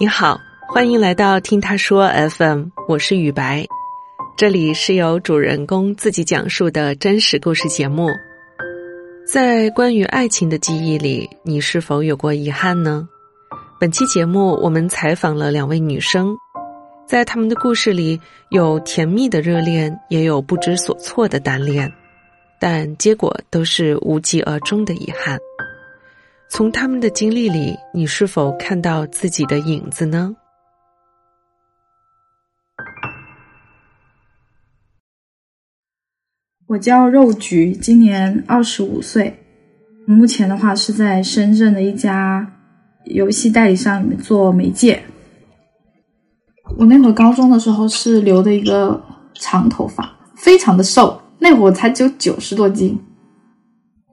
你好，欢迎来到听他说 FM，我是雨白，这里是由主人公自己讲述的真实故事节目。在关于爱情的记忆里，你是否有过遗憾呢？本期节目我们采访了两位女生，在她们的故事里有甜蜜的热恋，也有不知所措的单恋，但结果都是无疾而终的遗憾。从他们的经历里，你是否看到自己的影子呢？我叫肉菊，今年二十五岁，目前的话是在深圳的一家游戏代理商里面做媒介。我那会儿高中的时候是留的一个长头发，非常的瘦，那会儿才只有九十多斤。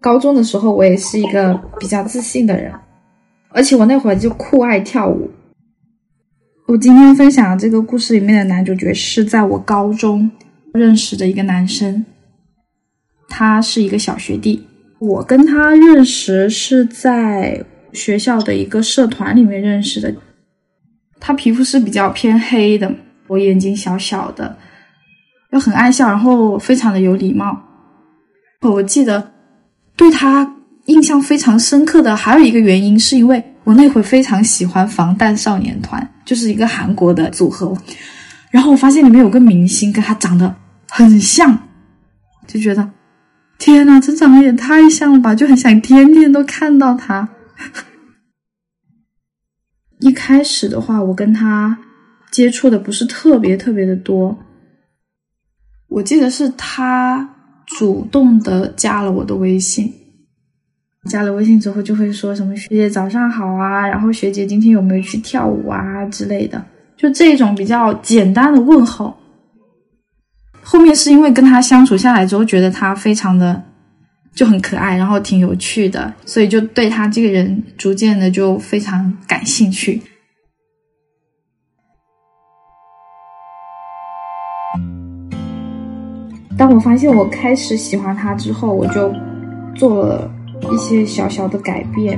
高中的时候，我也是一个比较自信的人，而且我那会儿就酷爱跳舞。我今天分享的这个故事里面的男主角是在我高中认识的一个男生，他是一个小学弟。我跟他认识是在学校的一个社团里面认识的。他皮肤是比较偏黑的，我眼睛小小的，又很爱笑，然后非常的有礼貌。我记得。对他印象非常深刻的还有一个原因，是因为我那会非常喜欢防弹少年团，就是一个韩国的组合。然后我发现里面有个明星跟他长得很像，就觉得天呐，这长得也太像了吧，就很想天天都看到他。一开始的话，我跟他接触的不是特别特别的多，我记得是他。主动的加了我的微信，加了微信之后就会说什么“学姐早上好啊”，然后“学姐今天有没有去跳舞啊”之类的，就这种比较简单的问候。后面是因为跟他相处下来之后，觉得他非常的就很可爱，然后挺有趣的，所以就对他这个人逐渐的就非常感兴趣。当我发现我开始喜欢他之后，我就做了一些小小的改变。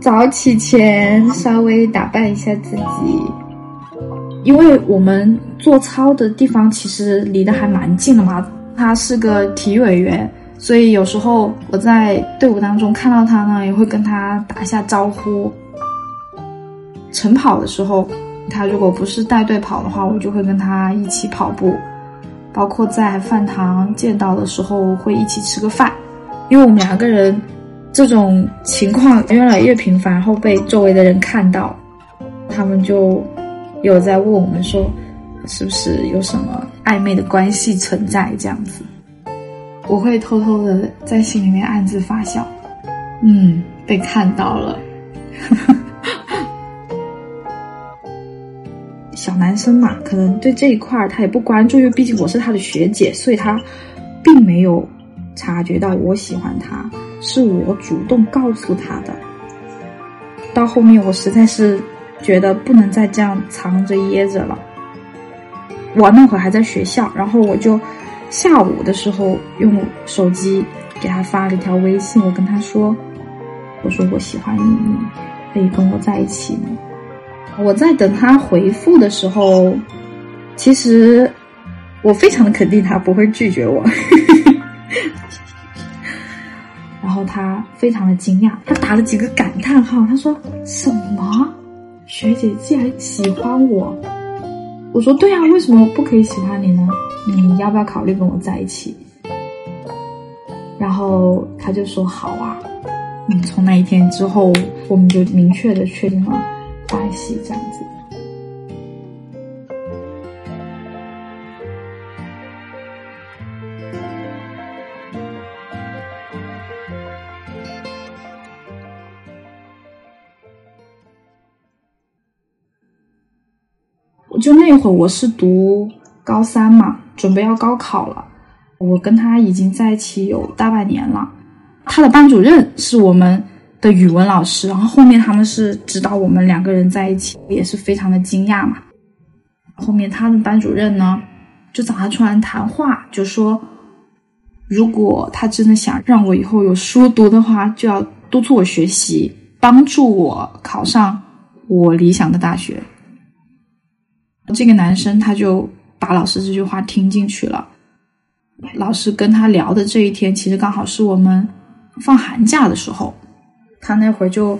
早起前稍微打扮一下自己，因为我们做操的地方其实离得还蛮近的嘛。他是个体育委员，所以有时候我在队伍当中看到他呢，也会跟他打一下招呼。晨跑的时候，他如果不是带队跑的话，我就会跟他一起跑步。包括在饭堂见到的时候会一起吃个饭，因为我们两个人这种情况越来越频繁，然后被周围的人看到，他们就有在问我们说，是不是有什么暧昧的关系存在这样子？我会偷偷的在心里面暗自发笑，嗯，被看到了。小男生嘛，可能对这一块他也不关注，因为毕竟我是他的学姐，所以他并没有察觉到我喜欢他，是我主动告诉他的。到后面我实在是觉得不能再这样藏着掖着了。我那会儿还在学校，然后我就下午的时候用手机给他发了一条微信，我跟他说：“我说我喜欢你，你可以跟我在一起吗？”我在等他回复的时候，其实我非常的肯定他不会拒绝我。然后他非常的惊讶，他打了几个感叹号，他说：“什么？学姐竟然喜欢我？”我说：“对啊，为什么不可以喜欢你呢？你要不要考虑跟我在一起？”然后他就说：“好啊。”嗯，从那一天之后，我们就明确的确定了。关系这样子，我就那会儿我是读高三嘛，准备要高考了。我跟他已经在一起有大半年了，他的班主任是我们。的语文老师，然后后面他们是指导我们两个人在一起，也是非常的惊讶嘛。后面他的班主任呢，就找他出来谈话，就说，如果他真的想让我以后有书读的话，就要督促我学习，帮助我考上我理想的大学。这个男生他就把老师这句话听进去了。老师跟他聊的这一天，其实刚好是我们放寒假的时候。他那会儿就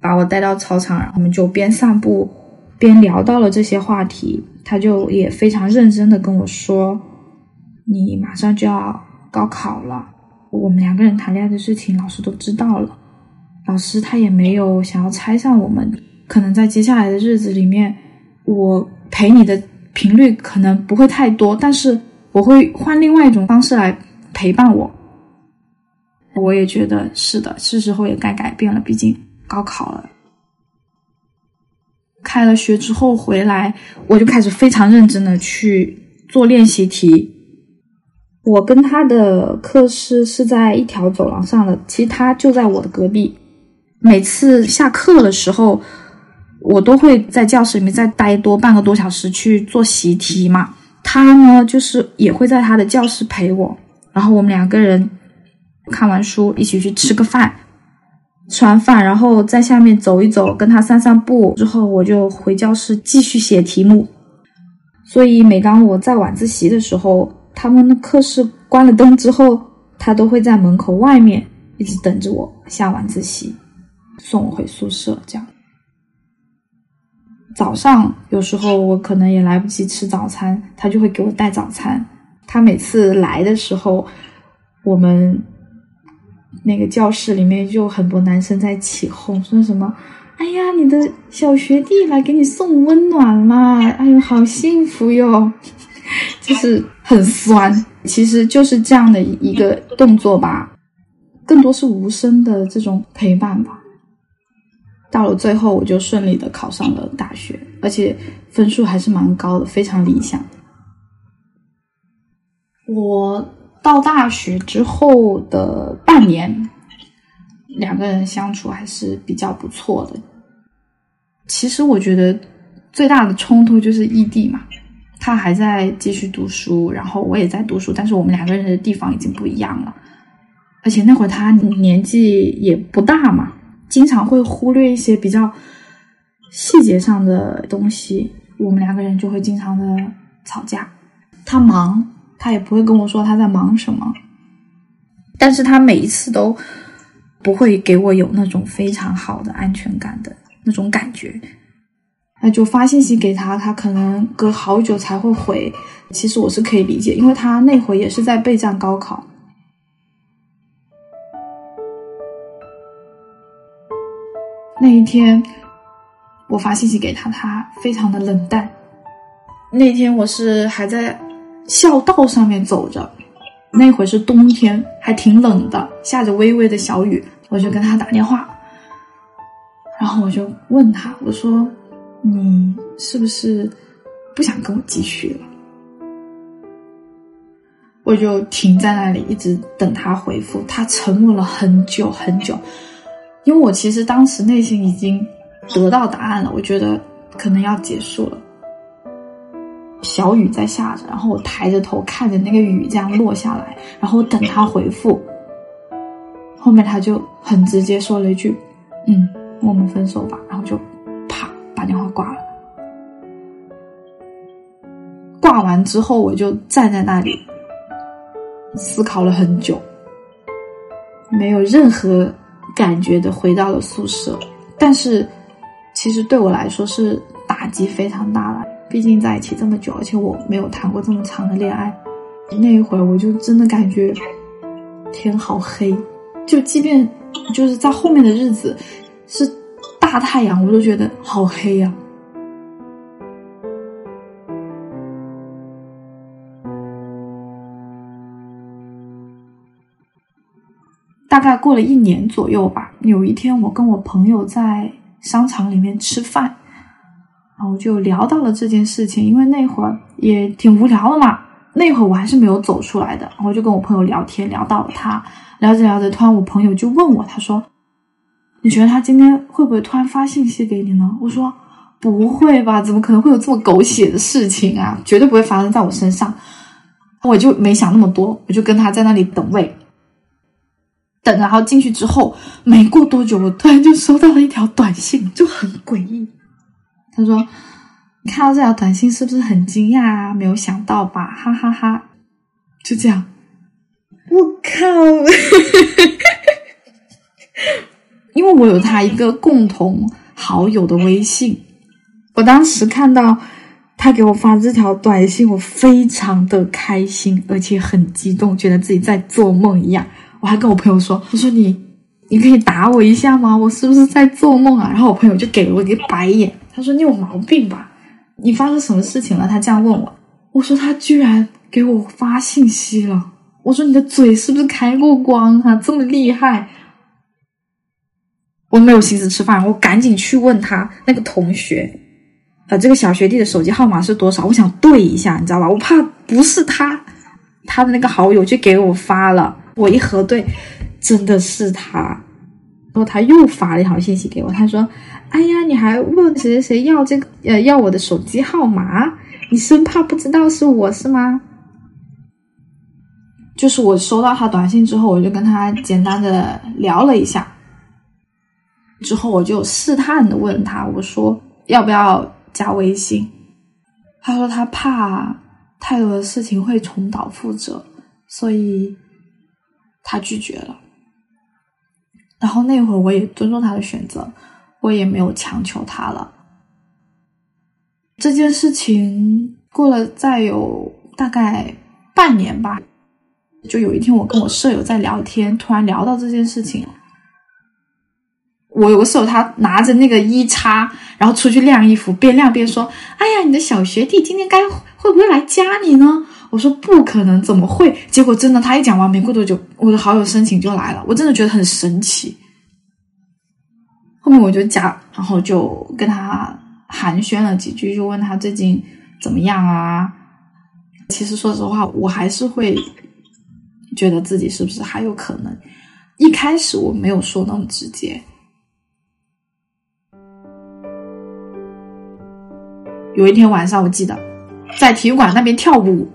把我带到操场，然后我们就边散步边聊到了这些话题。他就也非常认真的跟我说：“你马上就要高考了，我们两个人谈恋爱的事情，老师都知道了。老师他也没有想要拆散我们，可能在接下来的日子里面，我陪你的频率可能不会太多，但是。”我会换另外一种方式来陪伴我。我也觉得是的，是时候也该改变了。毕竟高考了，开了学之后回来，我就开始非常认真的去做练习题。我跟他的课室是在一条走廊上的，其实他就在我的隔壁。每次下课的时候，我都会在教室里面再待多半个多小时去做习题嘛。他呢，就是也会在他的教室陪我，然后我们两个人看完书一起去吃个饭，吃完饭然后在下面走一走，跟他散散步之后，我就回教室继续写题目。所以每当我在晚自习的时候，他们的课室关了灯之后，他都会在门口外面一直等着我下晚自习，送我回宿舍这样。早上有时候我可能也来不及吃早餐，他就会给我带早餐。他每次来的时候，我们那个教室里面就很多男生在起哄，说什么：“哎呀，你的小学弟来给你送温暖啦！哎呦，好幸福哟！” 就是很酸，其实就是这样的一个动作吧，更多是无声的这种陪伴吧。到了最后，我就顺利的考上了大学，而且分数还是蛮高的，非常理想。我到大学之后的半年，两个人相处还是比较不错的。其实我觉得最大的冲突就是异地嘛，他还在继续读书，然后我也在读书，但是我们两个人的地方已经不一样了，而且那会儿他年纪也不大嘛。经常会忽略一些比较细节上的东西，我们两个人就会经常的吵架。他忙，他也不会跟我说他在忙什么，但是他每一次都不会给我有那种非常好的安全感的那种感觉。那就发信息给他，他可能隔好久才会回。其实我是可以理解，因为他那会也是在备战高考。那一天，我发信息给他，他非常的冷淡。那天我是还在校道上面走着，那会是冬天，还挺冷的，下着微微的小雨。我就跟他打电话，然后我就问他，我说：“你是不是不想跟我继续了？”我就停在那里，一直等他回复。他沉默了很久很久。因为我其实当时内心已经得到答案了，我觉得可能要结束了。小雨在下着，然后我抬着头看着那个雨这样落下来，然后等他回复。后面他就很直接说了一句：“嗯，我们分手吧。”然后就啪把电话挂了。挂完之后，我就站在那里思考了很久，没有任何。感觉的回到了宿舍，但是其实对我来说是打击非常大的。毕竟在一起这么久，而且我没有谈过这么长的恋爱。那一会儿我就真的感觉天好黑，就即便就是在后面的日子是大太阳，我都觉得好黑呀。大概过了一年左右吧。有一天，我跟我朋友在商场里面吃饭，然后就聊到了这件事情。因为那会儿也挺无聊的嘛，那会儿我还是没有走出来的。我就跟我朋友聊天，聊到了他，聊着聊着，突然我朋友就问我，他说：“你觉得他今天会不会突然发信息给你呢？”我说：“不会吧，怎么可能会有这么狗血的事情啊？绝对不会发生在我身上。”我就没想那么多，我就跟他在那里等位。等，然后进去之后，没过多久，我突然就收到了一条短信，就很诡异。他说：“你看到这条短信是不是很惊讶啊？没有想到吧？哈哈哈！”就这样，我靠！因为我有他一个共同好友的微信，我当时看到他给我发这条短信，我非常的开心，而且很激动，觉得自己在做梦一样。我还跟我朋友说：“我说你，你可以打我一下吗？我是不是在做梦啊？”然后我朋友就给了我一个白眼，他说：“你有毛病吧？你发生什么事情了？”他这样问我，我说：“他居然给我发信息了。”我说：“你的嘴是不是开过光啊？这么厉害！”我没有心思吃饭，我赶紧去问他那个同学，呃，这个小学弟的手机号码是多少？我想对一下，你知道吧？我怕不是他，他的那个好友就给我发了。我一核对，真的是他，然后他又发了一条信息给我，他说：“哎呀，你还问谁谁谁要这个呃要我的手机号码？你生怕不知道是我是吗？”就是我收到他短信之后，我就跟他简单的聊了一下，之后我就试探的问他，我说要不要加微信？他说他怕太多的事情会重蹈覆辙，所以。他拒绝了，然后那会儿我也尊重他的选择，我也没有强求他了。这件事情过了再有大概半年吧，就有一天我跟我舍友在聊天，突然聊到这件事情。我有个舍友，他拿着那个衣叉，然后出去晾衣服，边晾边说：“哎呀，你的小学弟今天该会不会来加你呢？”我说不可能，怎么会？结果真的，他一讲完，没过多久，我的好友申请就来了。我真的觉得很神奇。后面我就加，然后就跟他寒暄了几句，就问他最近怎么样啊？其实说实话，我还是会觉得自己是不是还有可能。一开始我没有说那么直接。有一天晚上，我记得在体育馆那边跳舞。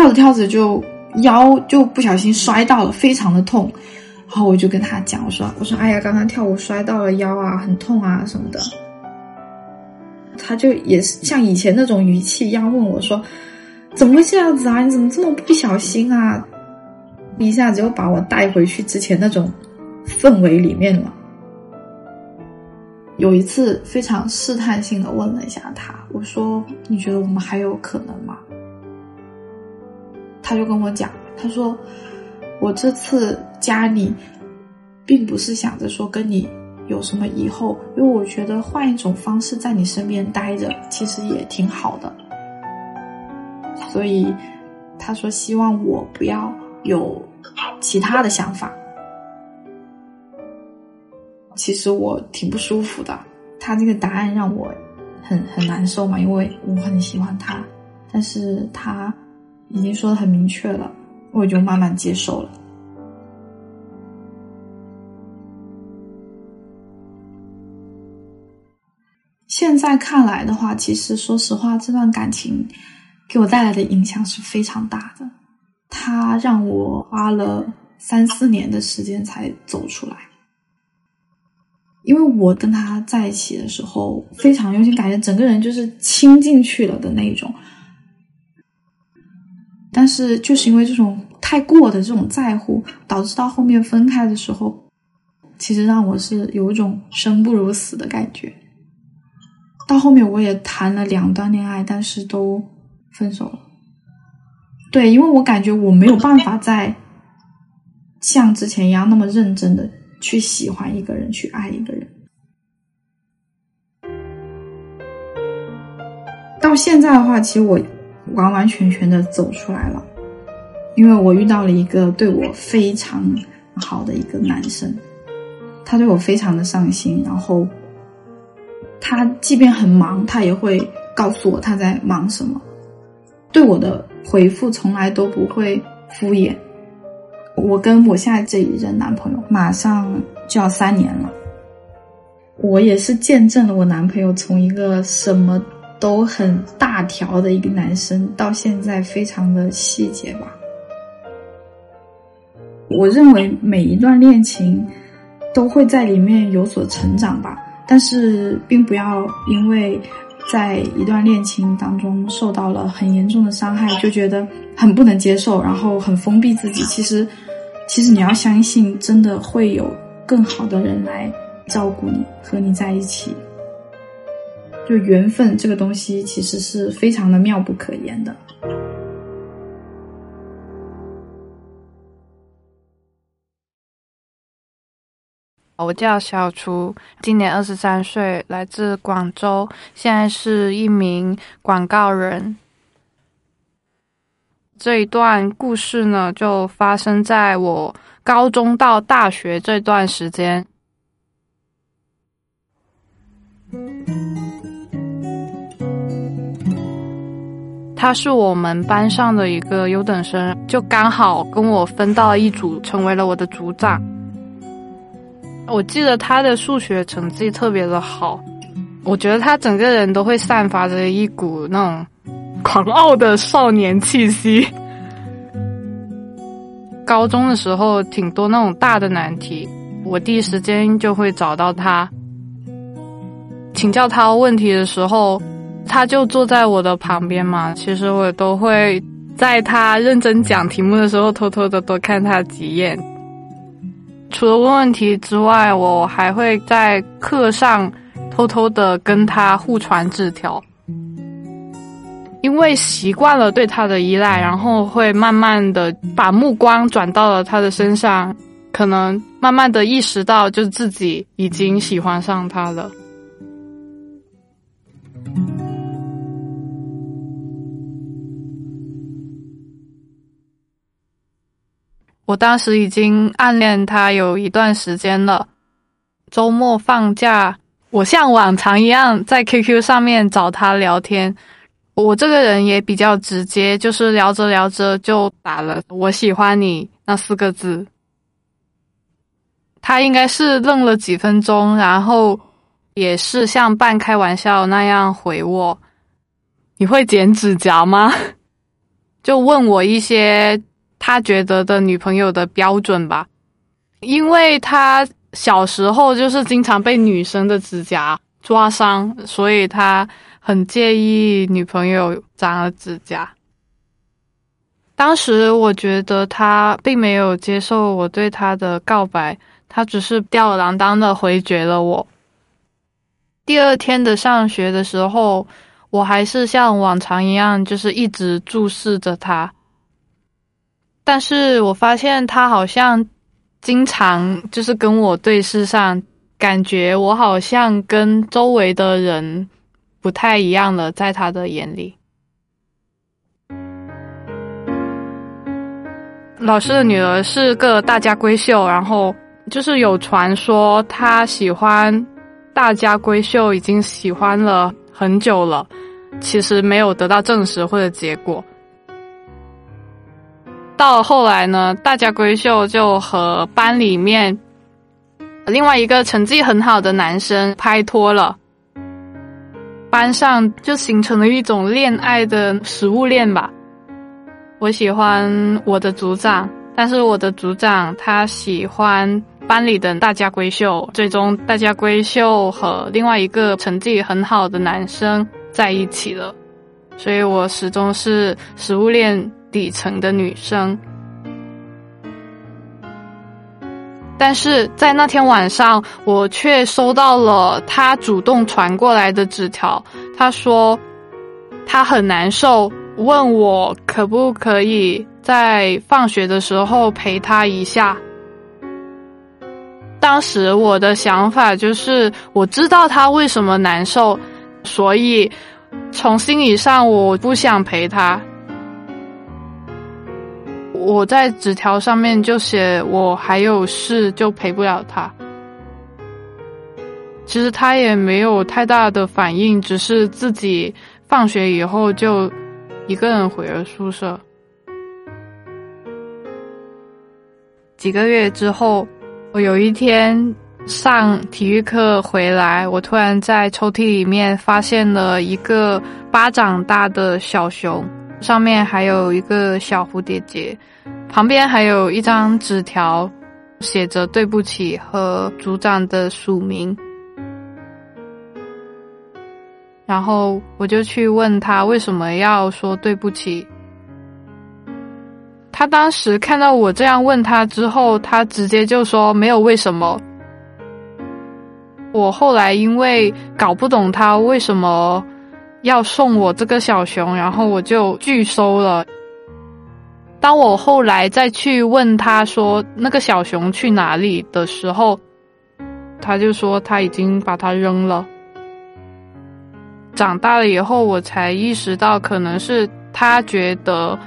跳着跳着就腰就不小心摔到了，非常的痛。然后我就跟他讲，我说我说哎呀，刚刚跳舞摔到了腰啊，很痛啊什么的。他就也是像以前那种语气一样问我说，怎么会这样子啊？你怎么这么不小心啊？一下子又把我带回去之前那种氛围里面了。有一次非常试探性的问了一下他，我说你觉得我们还有可能吗？他就跟我讲，他说：“我这次加你，并不是想着说跟你有什么以后，因为我觉得换一种方式在你身边待着，其实也挺好的。所以他说希望我不要有其他的想法。其实我挺不舒服的，他这个答案让我很很难受嘛，因为我很喜欢他，但是他。”已经说的很明确了，我就慢慢接受了。现在看来的话，其实说实话，这段感情给我带来的影响是非常大的。他让我花了三四年的时间才走出来，因为我跟他在一起的时候非常用心，感觉整个人就是倾进去了的那种。但是就是因为这种太过的这种在乎，导致到后面分开的时候，其实让我是有一种生不如死的感觉。到后面我也谈了两段恋爱，但是都分手了。对，因为我感觉我没有办法再像之前一样那么认真的去喜欢一个人，去爱一个人。到现在的话，其实我。完完全全的走出来了，因为我遇到了一个对我非常好的一个男生，他对我非常的上心，然后他即便很忙，他也会告诉我他在忙什么，对我的回复从来都不会敷衍。我跟我现在这一任男朋友马上就要三年了，我也是见证了我男朋友从一个什么。都很大条的一个男生，到现在非常的细节吧。我认为每一段恋情都会在里面有所成长吧，但是并不要因为在一段恋情当中受到了很严重的伤害，就觉得很不能接受，然后很封闭自己。其实，其实你要相信，真的会有更好的人来照顾你，和你在一起。就缘分这个东西，其实是非常的妙不可言的。我叫小厨，今年二十三岁，来自广州，现在是一名广告人。这一段故事呢，就发生在我高中到大学这段时间。他是我们班上的一个优等生，就刚好跟我分到一组，成为了我的组长。我记得他的数学成绩特别的好，我觉得他整个人都会散发着一股那种狂傲的少年气息。高中的时候挺多那种大的难题，我第一时间就会找到他，请教他问题的时候，他就坐在我的旁边嘛。其实我都会在他认真讲题目的时候，偷偷的多看他几眼。除了问问题之外，我还会在课上偷偷的跟他互传纸条，因为习惯了对他的依赖，然后会慢慢的把目光转到了他的身上，可能慢慢的意识到，就自己已经喜欢上他了。我当时已经暗恋他有一段时间了。周末放假，我像往常一样在 QQ 上面找他聊天。我这个人也比较直接，就是聊着聊着就打了“我喜欢你”那四个字。他应该是愣了几分钟，然后也是像半开玩笑那样回我：“你会剪指甲吗？” 就问我一些。他觉得的女朋友的标准吧，因为他小时候就是经常被女生的指甲抓伤，所以他很介意女朋友长了指甲。当时我觉得他并没有接受我对他的告白，他只是吊儿郎当的回绝了我。第二天的上学的时候，我还是像往常一样，就是一直注视着他。但是我发现他好像经常就是跟我对视上，感觉我好像跟周围的人不太一样了，在他的眼里。老师的女儿是个大家闺秀，然后就是有传说他喜欢大家闺秀，已经喜欢了很久了，其实没有得到证实或者结果。到后来呢，大家闺秀就和班里面另外一个成绩很好的男生拍拖了，班上就形成了一种恋爱的食物链吧。我喜欢我的组长，但是我的组长他喜欢班里的大家闺秀，最终大家闺秀和另外一个成绩很好的男生在一起了，所以我始终是食物链。底层的女生，但是在那天晚上，我却收到了他主动传过来的纸条。他说他很难受，问我可不可以在放学的时候陪他一下。当时我的想法就是，我知道他为什么难受，所以从心理上我不想陪他。我在纸条上面就写我还有事，就陪不了他。其实他也没有太大的反应，只是自己放学以后就一个人回了宿舍。几个月之后，我有一天上体育课回来，我突然在抽屉里面发现了一个巴掌大的小熊。上面还有一个小蝴蝶结，旁边还有一张纸条，写着“对不起”和组长的署名。然后我就去问他为什么要说对不起。他当时看到我这样问他之后，他直接就说没有为什么。我后来因为搞不懂他为什么。要送我这个小熊，然后我就拒收了。当我后来再去问他说那个小熊去哪里的时候，他就说他已经把它扔了。长大了以后，我才意识到，可能是他觉得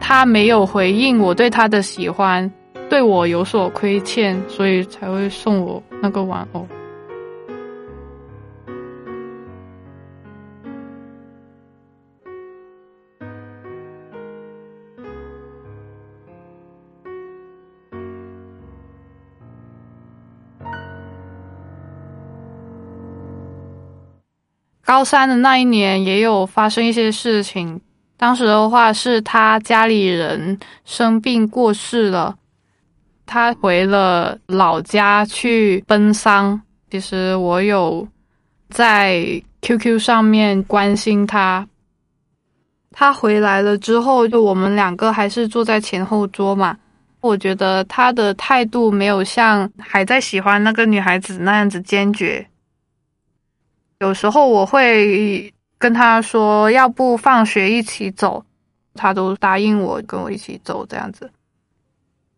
他没有回应我对他的喜欢，对我有所亏欠，所以才会送我那个玩偶。高三的那一年也有发生一些事情。当时的话是他家里人生病过世了，他回了老家去奔丧。其实我有在 QQ 上面关心他。他回来了之后，就我们两个还是坐在前后桌嘛。我觉得他的态度没有像还在喜欢那个女孩子那样子坚决。有时候我会跟他说，要不放学一起走，他都答应我跟我一起走这样子。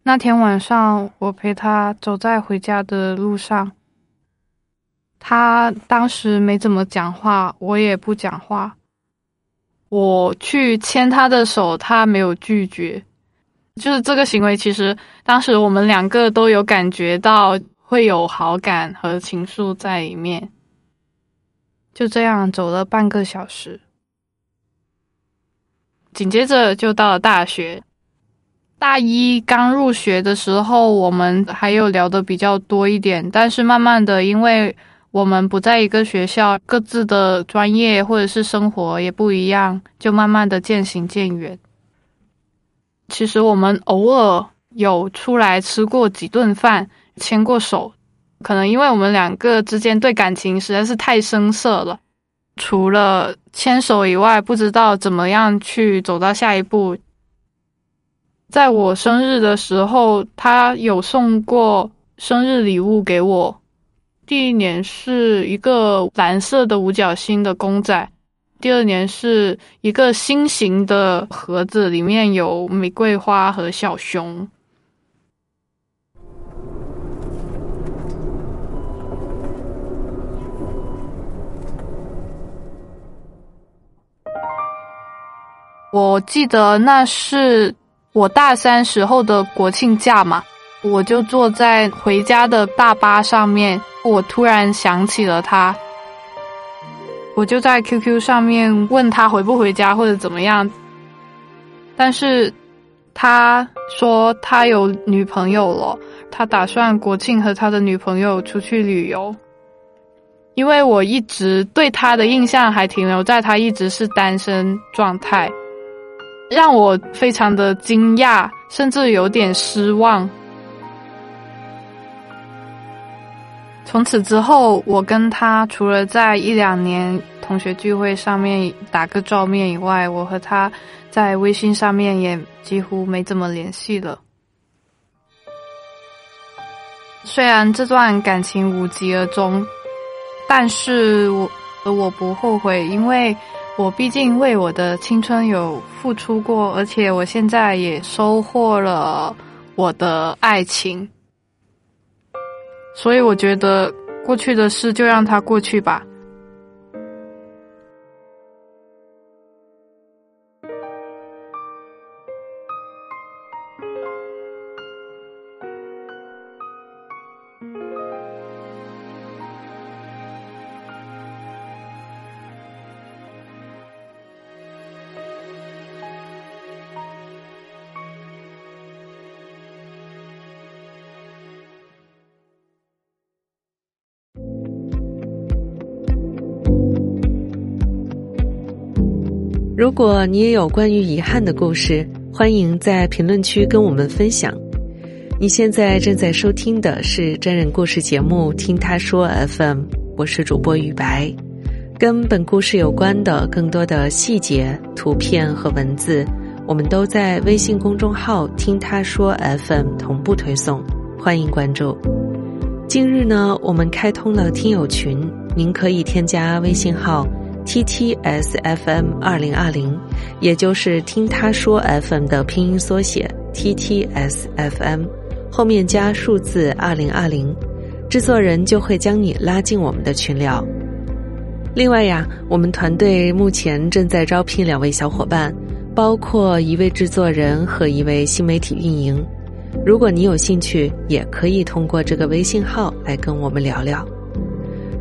那天晚上，我陪他走在回家的路上，他当时没怎么讲话，我也不讲话。我去牵他的手，他没有拒绝，就是这个行为，其实当时我们两个都有感觉到会有好感和情愫在里面。就这样走了半个小时，紧接着就到了大学。大一刚入学的时候，我们还有聊的比较多一点，但是慢慢的，因为我们不在一个学校，各自的专业或者是生活也不一样，就慢慢的渐行渐远。其实我们偶尔有出来吃过几顿饭，牵过手。可能因为我们两个之间对感情实在是太生涩了，除了牵手以外，不知道怎么样去走到下一步。在我生日的时候，他有送过生日礼物给我，第一年是一个蓝色的五角星的公仔，第二年是一个心形的盒子，里面有玫瑰花和小熊。我记得那是我大三时候的国庆假嘛，我就坐在回家的大巴上面，我突然想起了他，我就在 QQ 上面问他回不回家或者怎么样，但是他说他有女朋友了，他打算国庆和他的女朋友出去旅游，因为我一直对他的印象还停留在他一直是单身状态。让我非常的惊讶，甚至有点失望。从此之后，我跟他除了在一两年同学聚会上面打个照面以外，我和他在微信上面也几乎没怎么联系了。虽然这段感情无疾而终，但是我我不后悔，因为。我毕竟为我的青春有付出过，而且我现在也收获了我的爱情，所以我觉得过去的事就让它过去吧。如果你也有关于遗憾的故事，欢迎在评论区跟我们分享。你现在正在收听的是真人故事节目《听他说 FM》，我是主播雨白。跟本故事有关的更多的细节、图片和文字，我们都在微信公众号“听他说 FM” 同步推送，欢迎关注。近日呢，我们开通了听友群，您可以添加微信号。T T S F M 二零二零，也就是听他说 F M 的拼音缩写 T T S F M，后面加数字二零二零，制作人就会将你拉进我们的群聊。另外呀，我们团队目前正在招聘两位小伙伴，包括一位制作人和一位新媒体运营。如果你有兴趣，也可以通过这个微信号来跟我们聊聊。